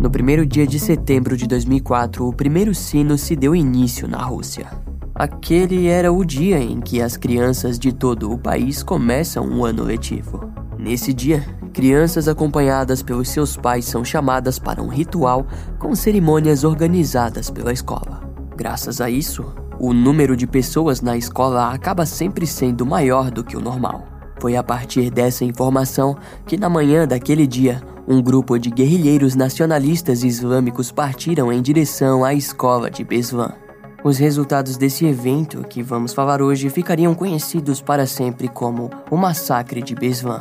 No primeiro dia de setembro de 2004, o primeiro sino se deu início na Rússia. Aquele era o dia em que as crianças de todo o país começam um ano letivo. Nesse dia, crianças acompanhadas pelos seus pais são chamadas para um ritual com cerimônias organizadas pela escola. Graças a isso, o número de pessoas na escola acaba sempre sendo maior do que o normal. Foi a partir dessa informação que, na manhã daquele dia, um grupo de guerrilheiros nacionalistas islâmicos partiram em direção à escola de Beslan. Os resultados desse evento que vamos falar hoje ficariam conhecidos para sempre como o Massacre de Beslan.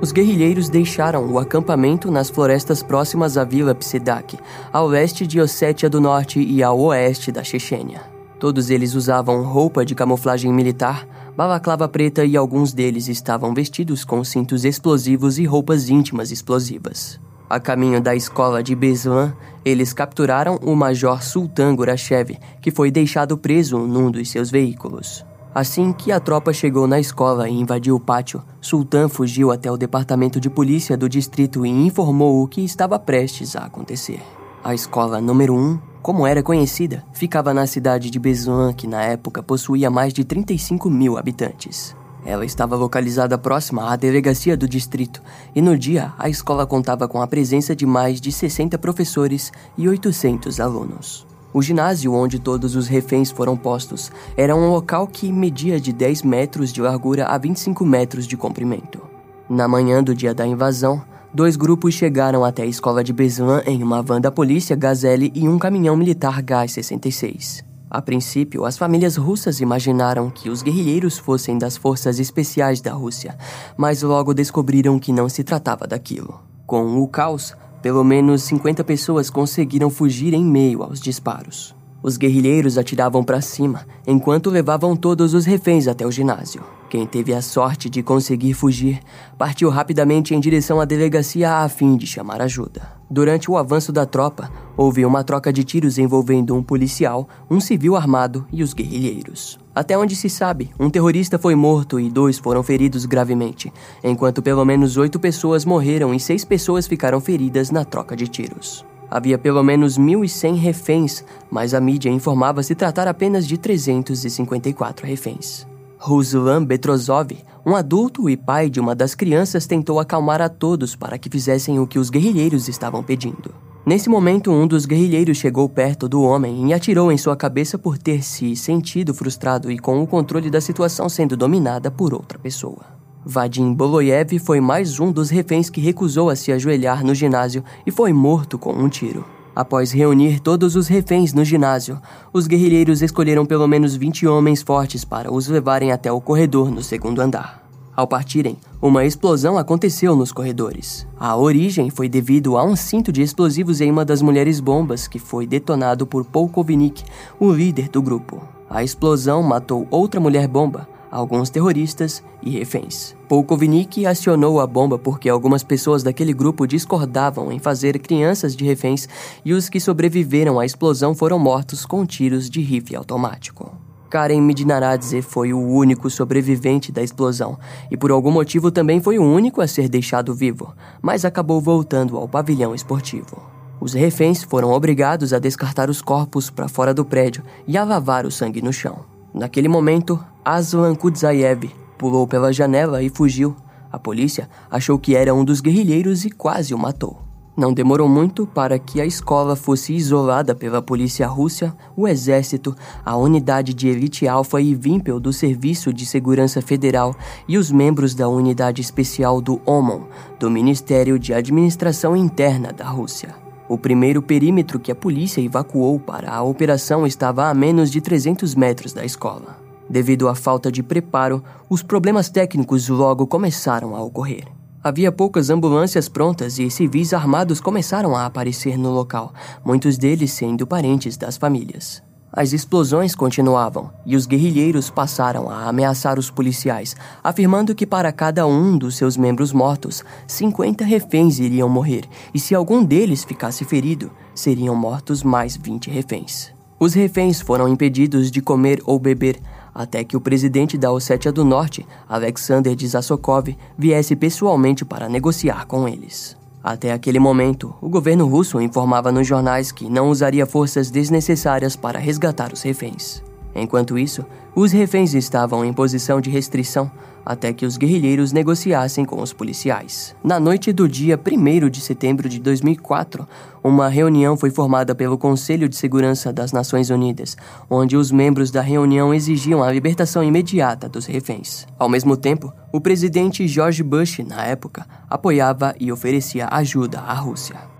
Os guerrilheiros deixaram o acampamento nas florestas próximas à Vila Psedak, ao leste de Ossétia do Norte e ao oeste da Chechênia. Todos eles usavam roupa de camuflagem militar, balaclava preta e alguns deles estavam vestidos com cintos explosivos e roupas íntimas explosivas. A caminho da escola de Beslan, eles capturaram o Major Sultan Gurachev, que foi deixado preso num dos seus veículos. Assim que a tropa chegou na escola e invadiu o pátio, Sultan fugiu até o departamento de polícia do distrito e informou o que estava prestes a acontecer. A escola número 1, como era conhecida, ficava na cidade de Beslan, que na época possuía mais de 35 mil habitantes. Ela estava localizada próxima à delegacia do distrito, e no dia a escola contava com a presença de mais de 60 professores e 800 alunos. O ginásio onde todos os reféns foram postos era um local que media de 10 metros de largura a 25 metros de comprimento. Na manhã do dia da invasão, dois grupos chegaram até a escola de Beslan em uma van da polícia Gazelle e um caminhão militar Gás-66. A princípio, as famílias russas imaginaram que os guerrilheiros fossem das forças especiais da Rússia, mas logo descobriram que não se tratava daquilo. Com o caos, pelo menos 50 pessoas conseguiram fugir em meio aos disparos. Os guerrilheiros atiravam para cima, enquanto levavam todos os reféns até o ginásio. Quem teve a sorte de conseguir fugir partiu rapidamente em direção à delegacia a fim de chamar ajuda. Durante o avanço da tropa, houve uma troca de tiros envolvendo um policial, um civil armado e os guerrilheiros. Até onde se sabe, um terrorista foi morto e dois foram feridos gravemente, enquanto pelo menos oito pessoas morreram e seis pessoas ficaram feridas na troca de tiros. Havia pelo menos 1.100 reféns, mas a mídia informava se tratar apenas de 354 reféns. Ruslan Betrozov, um adulto e pai de uma das crianças, tentou acalmar a todos para que fizessem o que os guerrilheiros estavam pedindo. Nesse momento, um dos guerrilheiros chegou perto do homem e atirou em sua cabeça por ter se sentido frustrado e com o controle da situação sendo dominada por outra pessoa. Vadim Boloyev foi mais um dos reféns que recusou a se ajoelhar no ginásio e foi morto com um tiro. Após reunir todos os reféns no ginásio, os guerrilheiros escolheram pelo menos 20 homens fortes para os levarem até o corredor no segundo andar. Ao partirem, uma explosão aconteceu nos corredores. A origem foi devido a um cinto de explosivos em uma das mulheres bombas que foi detonado por Polkovnik, o líder do grupo. A explosão matou outra mulher bomba, alguns terroristas e reféns. Polkovnik acionou a bomba porque algumas pessoas daquele grupo discordavam em fazer crianças de reféns e os que sobreviveram à explosão foram mortos com tiros de rifle automático. Karen Midnaradze foi o único sobrevivente da explosão e por algum motivo também foi o único a ser deixado vivo, mas acabou voltando ao pavilhão esportivo. Os reféns foram obrigados a descartar os corpos para fora do prédio e a lavar o sangue no chão. Naquele momento, Aslan Kudzayev pulou pela janela e fugiu. A polícia achou que era um dos guerrilheiros e quase o matou. Não demorou muito para que a escola fosse isolada pela polícia russa, o exército, a unidade de elite alfa e Vimpel do Serviço de Segurança Federal e os membros da unidade especial do OMON, do Ministério de Administração Interna da Rússia. O primeiro perímetro que a polícia evacuou para a operação estava a menos de 300 metros da escola. Devido à falta de preparo, os problemas técnicos logo começaram a ocorrer. Havia poucas ambulâncias prontas e civis armados começaram a aparecer no local, muitos deles sendo parentes das famílias. As explosões continuavam e os guerrilheiros passaram a ameaçar os policiais, afirmando que para cada um dos seus membros mortos, 50 reféns iriam morrer e se algum deles ficasse ferido, seriam mortos mais 20 reféns. Os reféns foram impedidos de comer ou beber até que o presidente da Ossétia do Norte, Alexander Dzasokov, viesse pessoalmente para negociar com eles. Até aquele momento, o governo russo informava nos jornais que não usaria forças desnecessárias para resgatar os reféns. Enquanto isso, os reféns estavam em posição de restrição até que os guerrilheiros negociassem com os policiais. Na noite do dia 1 de setembro de 2004, uma reunião foi formada pelo Conselho de Segurança das Nações Unidas, onde os membros da reunião exigiam a libertação imediata dos reféns. Ao mesmo tempo, o presidente George Bush, na época, apoiava e oferecia ajuda à Rússia.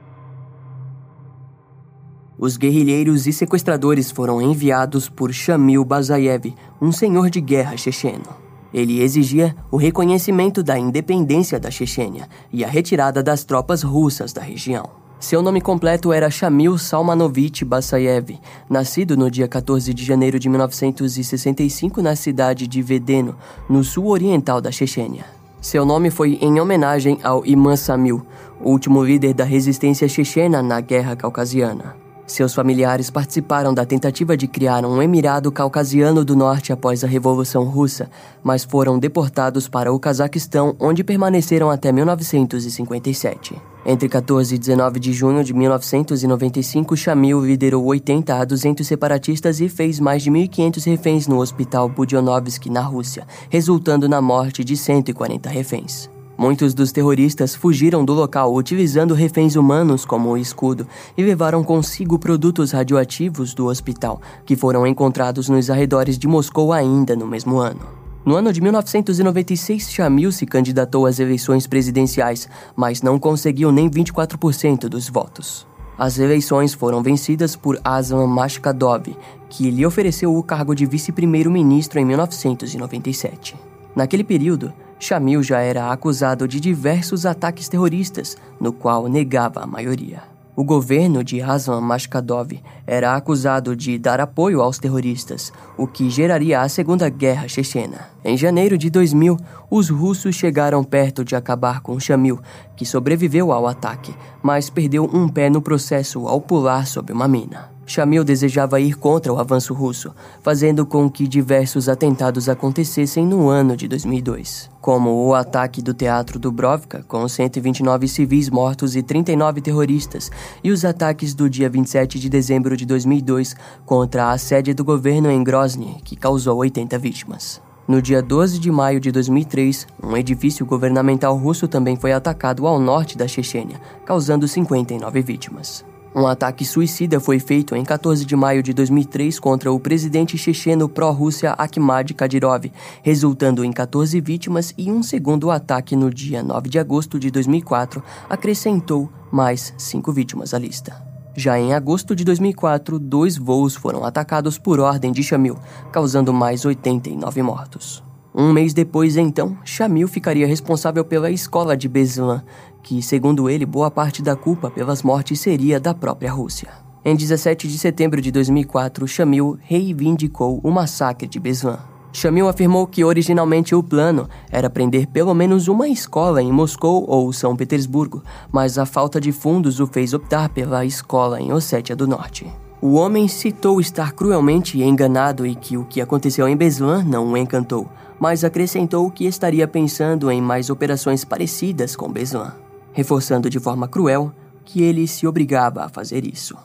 Os guerrilheiros e sequestradores foram enviados por Shamil Bazayev, um senhor de guerra checheno. Ele exigia o reconhecimento da independência da Chechênia e a retirada das tropas russas da região. Seu nome completo era Shamil Salmanovich Basayev, nascido no dia 14 de janeiro de 1965 na cidade de Vedeno, no sul oriental da Chechênia. Seu nome foi em homenagem ao Imam Samil, último líder da resistência chechena na Guerra Caucasiana. Seus familiares participaram da tentativa de criar um emirado caucasiano do norte após a Revolução Russa, mas foram deportados para o Cazaquistão, onde permaneceram até 1957. Entre 14 e 19 de junho de 1995, Shamil liderou 80 a 200 separatistas e fez mais de 1.500 reféns no hospital Budionovsky, na Rússia, resultando na morte de 140 reféns. Muitos dos terroristas fugiram do local utilizando reféns humanos como escudo e levaram consigo produtos radioativos do hospital, que foram encontrados nos arredores de Moscou ainda no mesmo ano. No ano de 1996, Shamil se candidatou às eleições presidenciais, mas não conseguiu nem 24% dos votos. As eleições foram vencidas por Aslan Mashkadov, que lhe ofereceu o cargo de vice-primeiro-ministro em 1997. Naquele período, Shamil já era acusado de diversos ataques terroristas, no qual negava a maioria. O governo de Razvan Mashkadov era acusado de dar apoio aos terroristas, o que geraria a Segunda Guerra Chechena. Em janeiro de 2000, os russos chegaram perto de acabar com Shamil, que sobreviveu ao ataque, mas perdeu um pé no processo ao pular sob uma mina. Shamil desejava ir contra o avanço russo, fazendo com que diversos atentados acontecessem no ano de 2002, como o ataque do Teatro Dubrovka, com 129 civis mortos e 39 terroristas, e os ataques do dia 27 de dezembro de 2002 contra a sede do governo em Grozny, que causou 80 vítimas. No dia 12 de maio de 2003, um edifício governamental russo também foi atacado ao norte da Chechênia, causando 59 vítimas. Um ataque suicida foi feito em 14 de maio de 2003 contra o presidente checheno pró-Rússia Akhmad Kadyrov, resultando em 14 vítimas e um segundo ataque no dia 9 de agosto de 2004 acrescentou mais cinco vítimas à lista. Já em agosto de 2004, dois voos foram atacados por ordem de Shamil, causando mais 89 mortos. Um mês depois, então, Shamil ficaria responsável pela escola de Beslan, que, segundo ele, boa parte da culpa pelas mortes seria da própria Rússia. Em 17 de setembro de 2004, Shamil reivindicou o massacre de Beslan. Shamil afirmou que originalmente o plano era prender pelo menos uma escola em Moscou ou São Petersburgo, mas a falta de fundos o fez optar pela escola em Ossétia do Norte. O homem citou estar cruelmente enganado e que o que aconteceu em Beslan não o encantou, mas acrescentou que estaria pensando em mais operações parecidas com Beslan reforçando de forma cruel que ele se obrigava a fazer isso.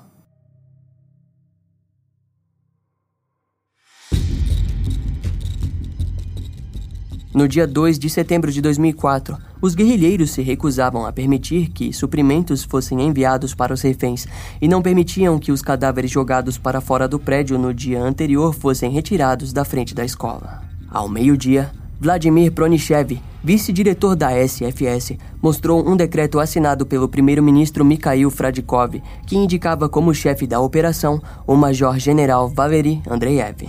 No dia 2 de setembro de 2004, os guerrilheiros se recusavam a permitir que suprimentos fossem enviados para os reféns e não permitiam que os cadáveres jogados para fora do prédio no dia anterior fossem retirados da frente da escola. Ao meio-dia, Vladimir Pronichev, vice-diretor da SFS, mostrou um decreto assinado pelo primeiro-ministro Mikhail Fradikov, que indicava como chefe da operação o major-general Valery Andreev.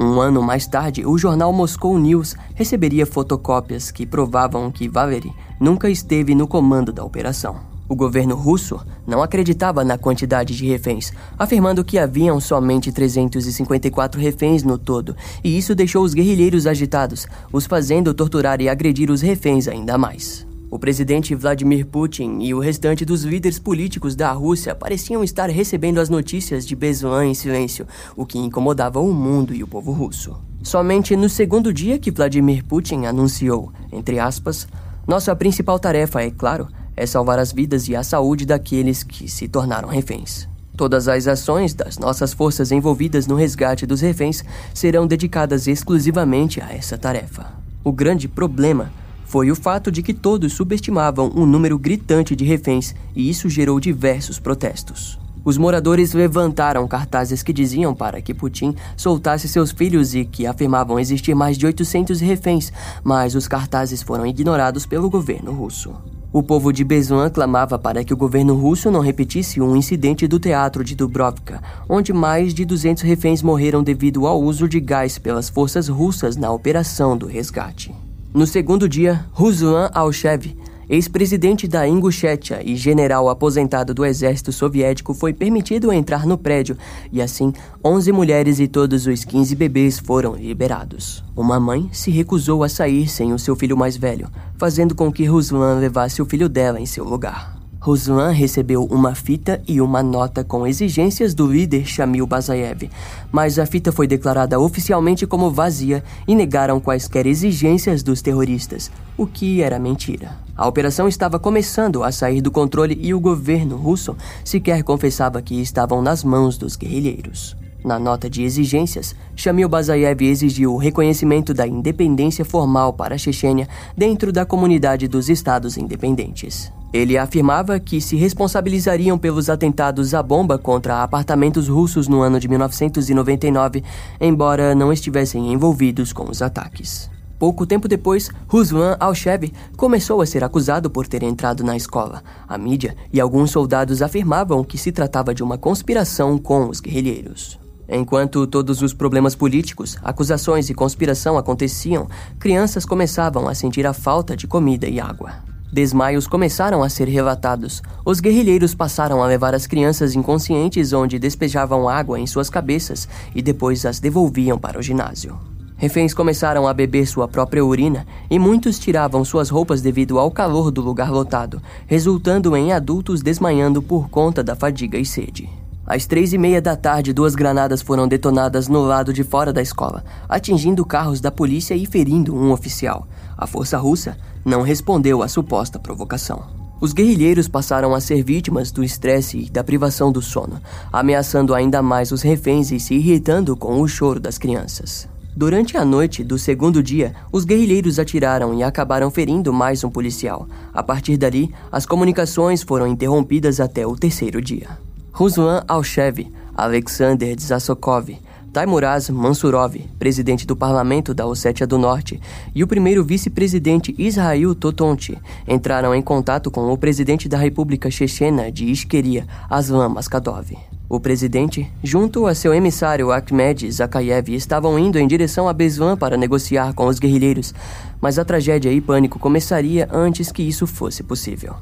Um ano mais tarde, o jornal Moscow News receberia fotocópias que provavam que Valery nunca esteve no comando da operação. O governo russo não acreditava na quantidade de reféns, afirmando que haviam somente 354 reféns no todo, e isso deixou os guerrilheiros agitados, os fazendo torturar e agredir os reféns ainda mais. O presidente Vladimir Putin e o restante dos líderes políticos da Rússia pareciam estar recebendo as notícias de Beslan em silêncio, o que incomodava o mundo e o povo russo. Somente no segundo dia que Vladimir Putin anunciou, entre aspas, nossa principal tarefa, é claro, é salvar as vidas e a saúde daqueles que se tornaram reféns. Todas as ações das nossas forças envolvidas no resgate dos reféns serão dedicadas exclusivamente a essa tarefa. O grande problema foi o fato de que todos subestimavam um número gritante de reféns e isso gerou diversos protestos. Os moradores levantaram cartazes que diziam para que Putin soltasse seus filhos e que afirmavam existir mais de 800 reféns, mas os cartazes foram ignorados pelo governo russo. O povo de Beslan clamava para que o governo russo não repetisse um incidente do teatro de Dubrovka, onde mais de 200 reféns morreram devido ao uso de gás pelas forças russas na operação do resgate. No segundo dia, Ruslan Alchev, ex-presidente da Ingushétia e general aposentado do exército soviético, foi permitido entrar no prédio e assim 11 mulheres e todos os 15 bebês foram liberados. Uma mãe se recusou a sair sem o seu filho mais velho, fazendo com que Ruslan levasse o filho dela em seu lugar. Ruslan recebeu uma fita e uma nota com exigências do líder Shamil Bazayev, mas a fita foi declarada oficialmente como vazia e negaram quaisquer exigências dos terroristas, o que era mentira. A operação estava começando a sair do controle e o governo russo sequer confessava que estavam nas mãos dos guerrilheiros. Na nota de exigências, Shamil Bazayev exigiu o reconhecimento da independência formal para a Chechênia dentro da comunidade dos Estados Independentes. Ele afirmava que se responsabilizariam pelos atentados à bomba contra apartamentos russos no ano de 1999, embora não estivessem envolvidos com os ataques. Pouco tempo depois, Ruslan Alchev começou a ser acusado por ter entrado na escola. A mídia e alguns soldados afirmavam que se tratava de uma conspiração com os guerrilheiros. Enquanto todos os problemas políticos, acusações e conspiração aconteciam, crianças começavam a sentir a falta de comida e água. Desmaios começaram a ser relatados. Os guerrilheiros passaram a levar as crianças inconscientes onde despejavam água em suas cabeças e depois as devolviam para o ginásio. Reféns começaram a beber sua própria urina e muitos tiravam suas roupas devido ao calor do lugar lotado, resultando em adultos desmaiando por conta da fadiga e sede. Às três e meia da tarde, duas granadas foram detonadas no lado de fora da escola, atingindo carros da polícia e ferindo um oficial. A força russa não respondeu à suposta provocação. Os guerrilheiros passaram a ser vítimas do estresse e da privação do sono, ameaçando ainda mais os reféns e se irritando com o choro das crianças. Durante a noite do segundo dia, os guerrilheiros atiraram e acabaram ferindo mais um policial. A partir dali, as comunicações foram interrompidas até o terceiro dia. Ruslan Alchev, Alexander Zasokov, Taimuraz Mansurov, presidente do parlamento da Ossétia do Norte, e o primeiro vice-presidente Israel Totonti entraram em contato com o presidente da República Chechena de Ishkeria, Aslan Maskadov. O presidente, junto a seu emissário Akhmed Zakayev, estavam indo em direção a Beslan para negociar com os guerrilheiros, mas a tragédia e pânico começaria antes que isso fosse possível.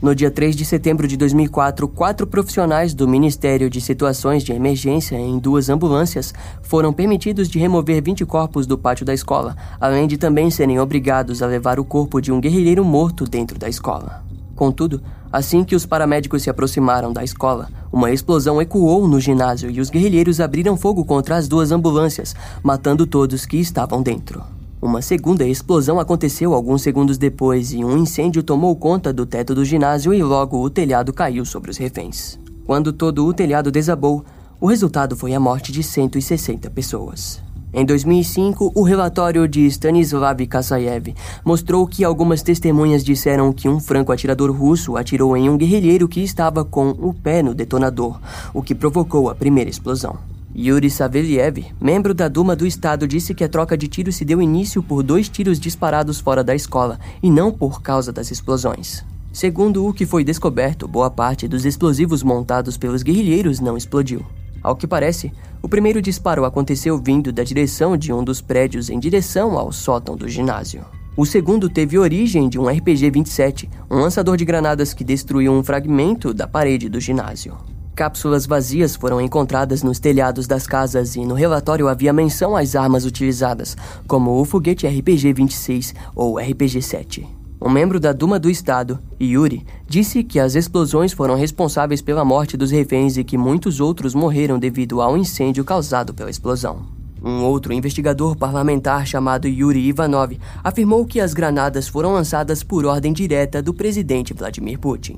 No dia 3 de setembro de 2004, quatro profissionais do Ministério de Situações de Emergência em duas ambulâncias foram permitidos de remover 20 corpos do pátio da escola, além de também serem obrigados a levar o corpo de um guerrilheiro morto dentro da escola. Contudo, assim que os paramédicos se aproximaram da escola, uma explosão ecoou no ginásio e os guerrilheiros abriram fogo contra as duas ambulâncias, matando todos que estavam dentro. Uma segunda explosão aconteceu alguns segundos depois e um incêndio tomou conta do teto do ginásio e logo o telhado caiu sobre os reféns. Quando todo o telhado desabou, o resultado foi a morte de 160 pessoas. Em 2005, o relatório de Stanislav Kasayev mostrou que algumas testemunhas disseram que um franco-atirador russo atirou em um guerrilheiro que estava com o pé no detonador, o que provocou a primeira explosão. Yuri Saveliev, membro da Duma do Estado, disse que a troca de tiros se deu início por dois tiros disparados fora da escola e não por causa das explosões. Segundo o que foi descoberto, boa parte dos explosivos montados pelos guerrilheiros não explodiu. Ao que parece, o primeiro disparo aconteceu vindo da direção de um dos prédios em direção ao sótão do ginásio. O segundo teve origem de um RPG-27, um lançador de granadas que destruiu um fragmento da parede do ginásio. Cápsulas vazias foram encontradas nos telhados das casas e no relatório havia menção às armas utilizadas, como o foguete RPG-26 ou RPG-7. Um membro da Duma do Estado, Yuri, disse que as explosões foram responsáveis pela morte dos reféns e que muitos outros morreram devido ao incêndio causado pela explosão. Um outro investigador parlamentar chamado Yuri Ivanov afirmou que as granadas foram lançadas por ordem direta do presidente Vladimir Putin.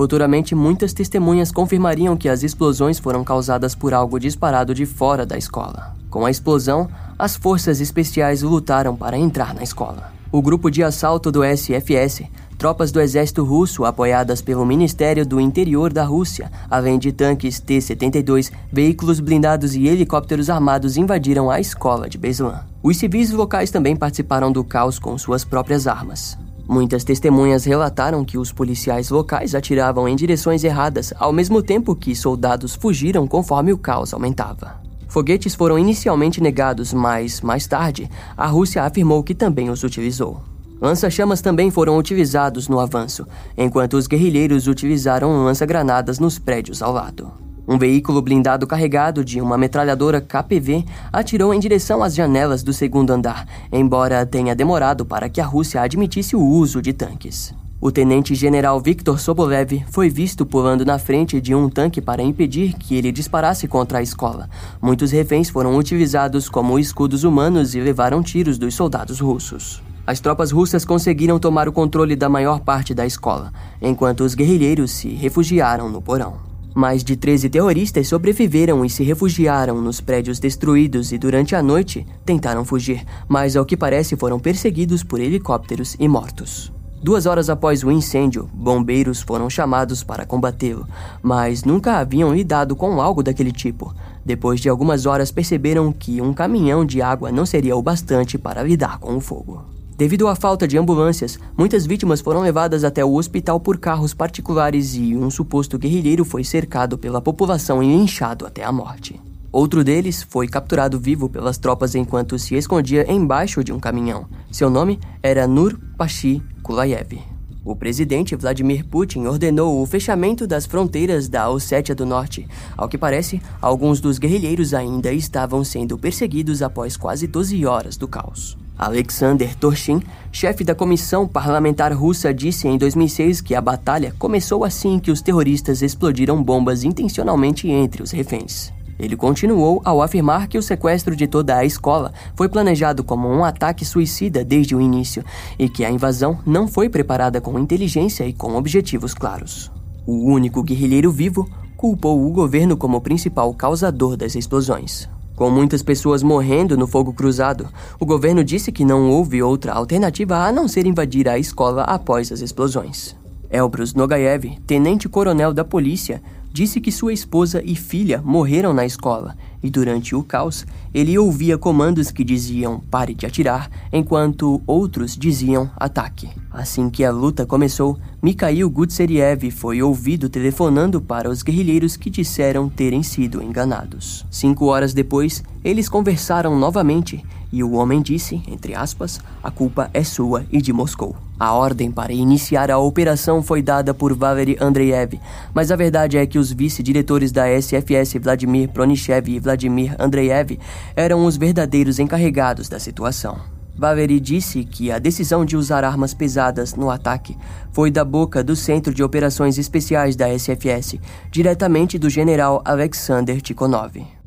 Futuramente, muitas testemunhas confirmariam que as explosões foram causadas por algo disparado de fora da escola. Com a explosão, as forças especiais lutaram para entrar na escola. O grupo de assalto do SFS, tropas do exército russo apoiadas pelo Ministério do Interior da Rússia, além de tanques T-72, veículos blindados e helicópteros armados invadiram a escola de Beslan. Os civis locais também participaram do caos com suas próprias armas. Muitas testemunhas relataram que os policiais locais atiravam em direções erradas, ao mesmo tempo que soldados fugiram conforme o caos aumentava. Foguetes foram inicialmente negados, mas, mais tarde, a Rússia afirmou que também os utilizou. Lança-chamas também foram utilizados no avanço, enquanto os guerrilheiros utilizaram lança-granadas nos prédios ao lado. Um veículo blindado carregado de uma metralhadora KPV atirou em direção às janelas do segundo andar, embora tenha demorado para que a Rússia admitisse o uso de tanques. O tenente-general Viktor Sobolev foi visto pulando na frente de um tanque para impedir que ele disparasse contra a escola. Muitos reféns foram utilizados como escudos humanos e levaram tiros dos soldados russos. As tropas russas conseguiram tomar o controle da maior parte da escola, enquanto os guerrilheiros se refugiaram no porão. Mais de 13 terroristas sobreviveram e se refugiaram nos prédios destruídos e durante a noite tentaram fugir, mas ao que parece foram perseguidos por helicópteros e mortos. Duas horas após o incêndio, bombeiros foram chamados para combatê-lo, mas nunca haviam lidado com algo daquele tipo. Depois de algumas horas, perceberam que um caminhão de água não seria o bastante para lidar com o fogo. Devido à falta de ambulâncias, muitas vítimas foram levadas até o hospital por carros particulares e um suposto guerrilheiro foi cercado pela população e linchado até a morte. Outro deles foi capturado vivo pelas tropas enquanto se escondia embaixo de um caminhão. Seu nome era Nur Pashi Kulayev. O presidente Vladimir Putin ordenou o fechamento das fronteiras da Ossétia do Norte. Ao que parece, alguns dos guerrilheiros ainda estavam sendo perseguidos após quase 12 horas do caos. Alexander Torshin, chefe da comissão parlamentar russa, disse em 2006 que a batalha começou assim que os terroristas explodiram bombas intencionalmente entre os reféns. Ele continuou ao afirmar que o sequestro de toda a escola foi planejado como um ataque suicida desde o início e que a invasão não foi preparada com inteligência e com objetivos claros. O único guerrilheiro vivo culpou o governo como principal causador das explosões. Com muitas pessoas morrendo no fogo cruzado, o governo disse que não houve outra alternativa a não ser invadir a escola após as explosões. Elbrus Nogaev, tenente-coronel da polícia, disse que sua esposa e filha morreram na escola e durante o caos ele ouvia comandos que diziam pare de atirar, enquanto outros diziam ataque. Assim que a luta começou, Mikhail Gutseriev foi ouvido telefonando para os guerrilheiros que disseram terem sido enganados. Cinco horas depois, eles conversaram novamente e o homem disse, entre aspas, a culpa é sua e de Moscou. A ordem para iniciar a operação foi dada por Valery Andreev, mas a verdade é que os vice-diretores da SFS Vladimir Pronichev e Vladimir Andreev eram os verdadeiros encarregados da situação. Valery disse que a decisão de usar armas pesadas no ataque foi da boca do Centro de Operações Especiais da SFS, diretamente do general Alexander Tikhonov.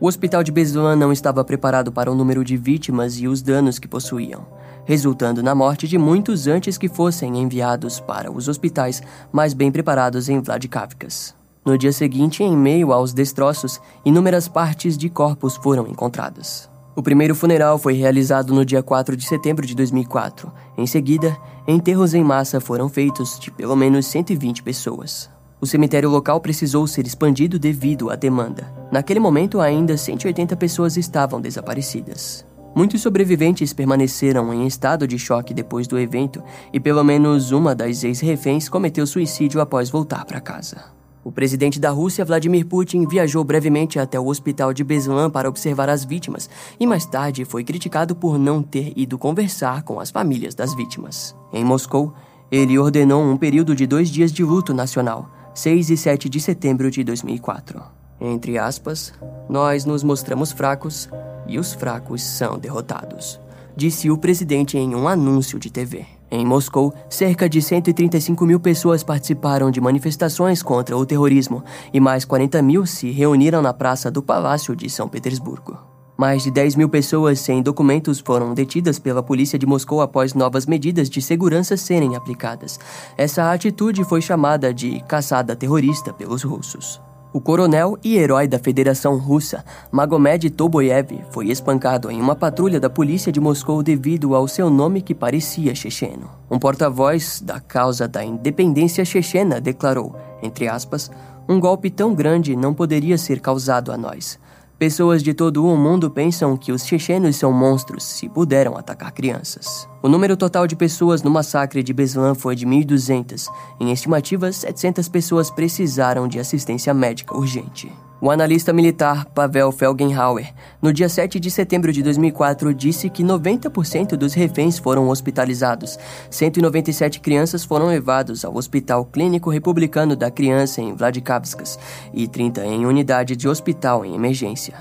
O hospital de Beslan não estava preparado para o número de vítimas e os danos que possuíam, resultando na morte de muitos antes que fossem enviados para os hospitais mais bem preparados em Vladikavkaz. No dia seguinte, em meio aos destroços, inúmeras partes de corpos foram encontradas. O primeiro funeral foi realizado no dia 4 de setembro de 2004. Em seguida, enterros em massa foram feitos de pelo menos 120 pessoas. O cemitério local precisou ser expandido devido à demanda. Naquele momento, ainda 180 pessoas estavam desaparecidas. Muitos sobreviventes permaneceram em estado de choque depois do evento e pelo menos uma das ex-reféns cometeu suicídio após voltar para casa. O presidente da Rússia, Vladimir Putin, viajou brevemente até o hospital de Beslan para observar as vítimas e mais tarde foi criticado por não ter ido conversar com as famílias das vítimas. Em Moscou, ele ordenou um período de dois dias de luto nacional, 6 e 7 de setembro de 2004. Entre aspas, nós nos mostramos fracos e os fracos são derrotados, disse o presidente em um anúncio de TV. Em Moscou, cerca de 135 mil pessoas participaram de manifestações contra o terrorismo e mais 40 mil se reuniram na praça do Palácio de São Petersburgo. Mais de 10 mil pessoas sem documentos foram detidas pela polícia de Moscou após novas medidas de segurança serem aplicadas. Essa atitude foi chamada de caçada terrorista pelos russos. O coronel e herói da Federação Russa, Magomed Toboyev, foi espancado em uma patrulha da polícia de Moscou devido ao seu nome que parecia checheno. Um porta-voz da causa da independência chechena declarou, entre aspas, um golpe tão grande não poderia ser causado a nós. Pessoas de todo o mundo pensam que os chechenos são monstros se puderam atacar crianças. O número total de pessoas no massacre de Beslan foi de 1.200. Em estimativas, 700 pessoas precisaram de assistência médica urgente. O analista militar Pavel Felgenhauer, no dia 7 de setembro de 2004, disse que 90% dos reféns foram hospitalizados. 197 crianças foram levados ao Hospital Clínico Republicano da Criança em Vladikavkaz e 30 em unidade de hospital em emergência.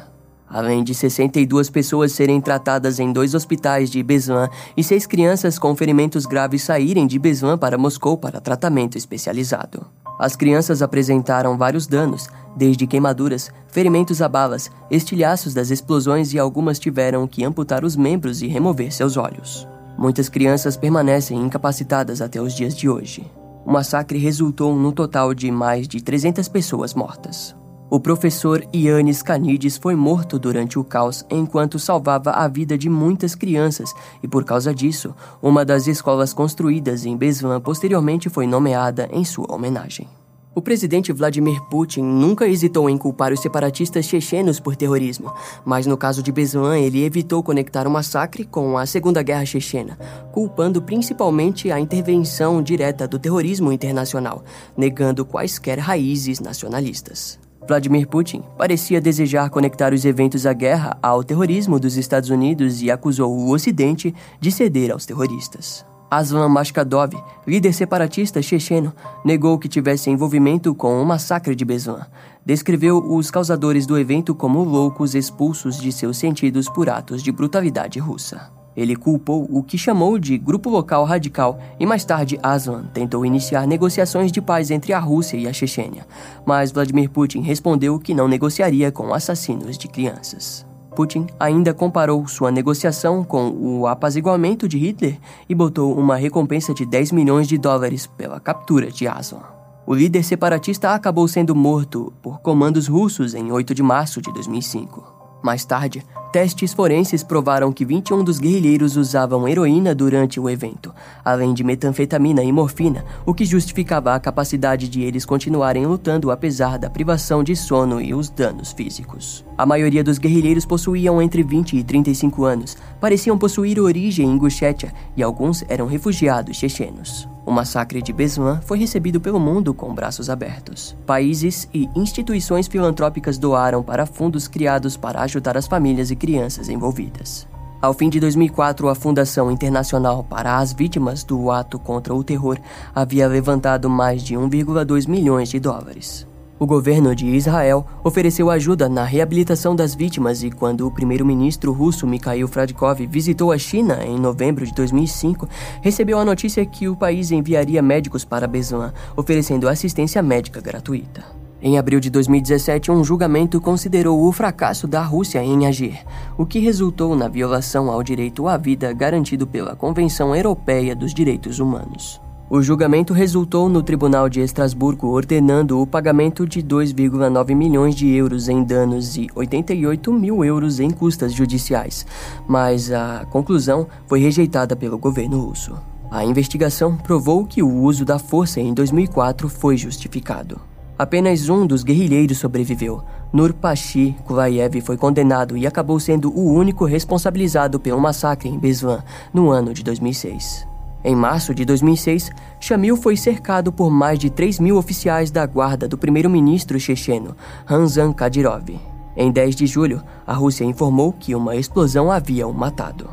Além de 62 pessoas serem tratadas em dois hospitais de Beslan e seis crianças com ferimentos graves saírem de Beslan para Moscou para tratamento especializado. As crianças apresentaram vários danos, desde queimaduras, ferimentos a balas, estilhaços das explosões e algumas tiveram que amputar os membros e remover seus olhos. Muitas crianças permanecem incapacitadas até os dias de hoje. O massacre resultou no total de mais de 300 pessoas mortas. O professor Yannis Canides foi morto durante o caos enquanto salvava a vida de muitas crianças e, por causa disso, uma das escolas construídas em Beslan posteriormente foi nomeada em sua homenagem. O presidente Vladimir Putin nunca hesitou em culpar os separatistas chechenos por terrorismo, mas no caso de Beslan ele evitou conectar o massacre com a Segunda Guerra Chechena, culpando principalmente a intervenção direta do terrorismo internacional, negando quaisquer raízes nacionalistas. Vladimir Putin parecia desejar conectar os eventos da guerra ao terrorismo dos Estados Unidos e acusou o Ocidente de ceder aos terroristas. Aslan Mashkadov, líder separatista checheno, negou que tivesse envolvimento com o massacre de Beslan. Descreveu os causadores do evento como loucos expulsos de seus sentidos por atos de brutalidade russa. Ele culpou o que chamou de grupo local radical e mais tarde Aslan tentou iniciar negociações de paz entre a Rússia e a Chechênia, mas Vladimir Putin respondeu que não negociaria com assassinos de crianças. Putin ainda comparou sua negociação com o apaziguamento de Hitler e botou uma recompensa de 10 milhões de dólares pela captura de Aslan. O líder separatista acabou sendo morto por comandos russos em 8 de março de 2005. Mais tarde, testes forenses provaram que 21 dos guerrilheiros usavam heroína durante o evento, além de metanfetamina e morfina, o que justificava a capacidade de eles continuarem lutando apesar da privação de sono e os danos físicos. A maioria dos guerrilheiros possuíam entre 20 e 35 anos, pareciam possuir origem em Ingushétia e alguns eram refugiados chechenos. O massacre de Beslan foi recebido pelo mundo com braços abertos. Países e instituições filantrópicas doaram para fundos criados para ajudar as famílias e crianças envolvidas. Ao fim de 2004, a Fundação Internacional para as Vítimas do Ato contra o Terror havia levantado mais de 1,2 milhões de dólares. O governo de Israel ofereceu ajuda na reabilitação das vítimas e quando o primeiro-ministro russo Mikhail Fradkov visitou a China em novembro de 2005, recebeu a notícia que o país enviaria médicos para Beslan, oferecendo assistência médica gratuita. Em abril de 2017, um julgamento considerou o fracasso da Rússia em agir, o que resultou na violação ao direito à vida garantido pela Convenção Europeia dos Direitos Humanos. O julgamento resultou no Tribunal de Estrasburgo ordenando o pagamento de 2,9 milhões de euros em danos e 88 mil euros em custas judiciais, mas a conclusão foi rejeitada pelo governo russo. A investigação provou que o uso da força em 2004 foi justificado. Apenas um dos guerrilheiros sobreviveu. Nurpashi Kulayev foi condenado e acabou sendo o único responsabilizado pelo massacre em Beslan no ano de 2006. Em março de 2006, Shamil foi cercado por mais de 3 mil oficiais da guarda do primeiro-ministro checheno, Ramzan Kadyrov. Em 10 de julho, a Rússia informou que uma explosão havia o matado.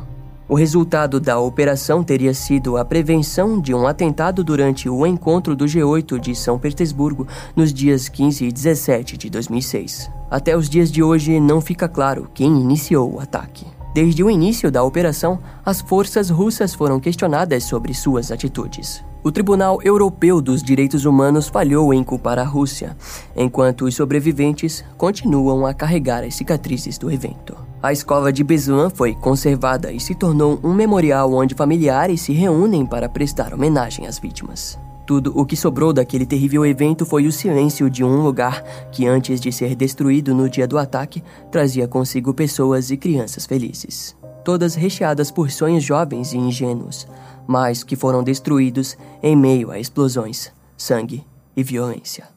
O resultado da operação teria sido a prevenção de um atentado durante o encontro do G8 de São Petersburgo nos dias 15 e 17 de 2006. Até os dias de hoje não fica claro quem iniciou o ataque. Desde o início da operação, as forças russas foram questionadas sobre suas atitudes. O Tribunal Europeu dos Direitos Humanos falhou em culpar a Rússia, enquanto os sobreviventes continuam a carregar as cicatrizes do evento. A escola de Beslan foi conservada e se tornou um memorial onde familiares se reúnem para prestar homenagem às vítimas. Tudo o que sobrou daquele terrível evento foi o silêncio de um lugar que, antes de ser destruído no dia do ataque, trazia consigo pessoas e crianças felizes. Todas recheadas por sonhos jovens e ingênuos, mas que foram destruídos em meio a explosões, sangue e violência.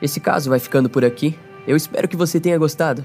Esse caso vai ficando por aqui. Eu espero que você tenha gostado.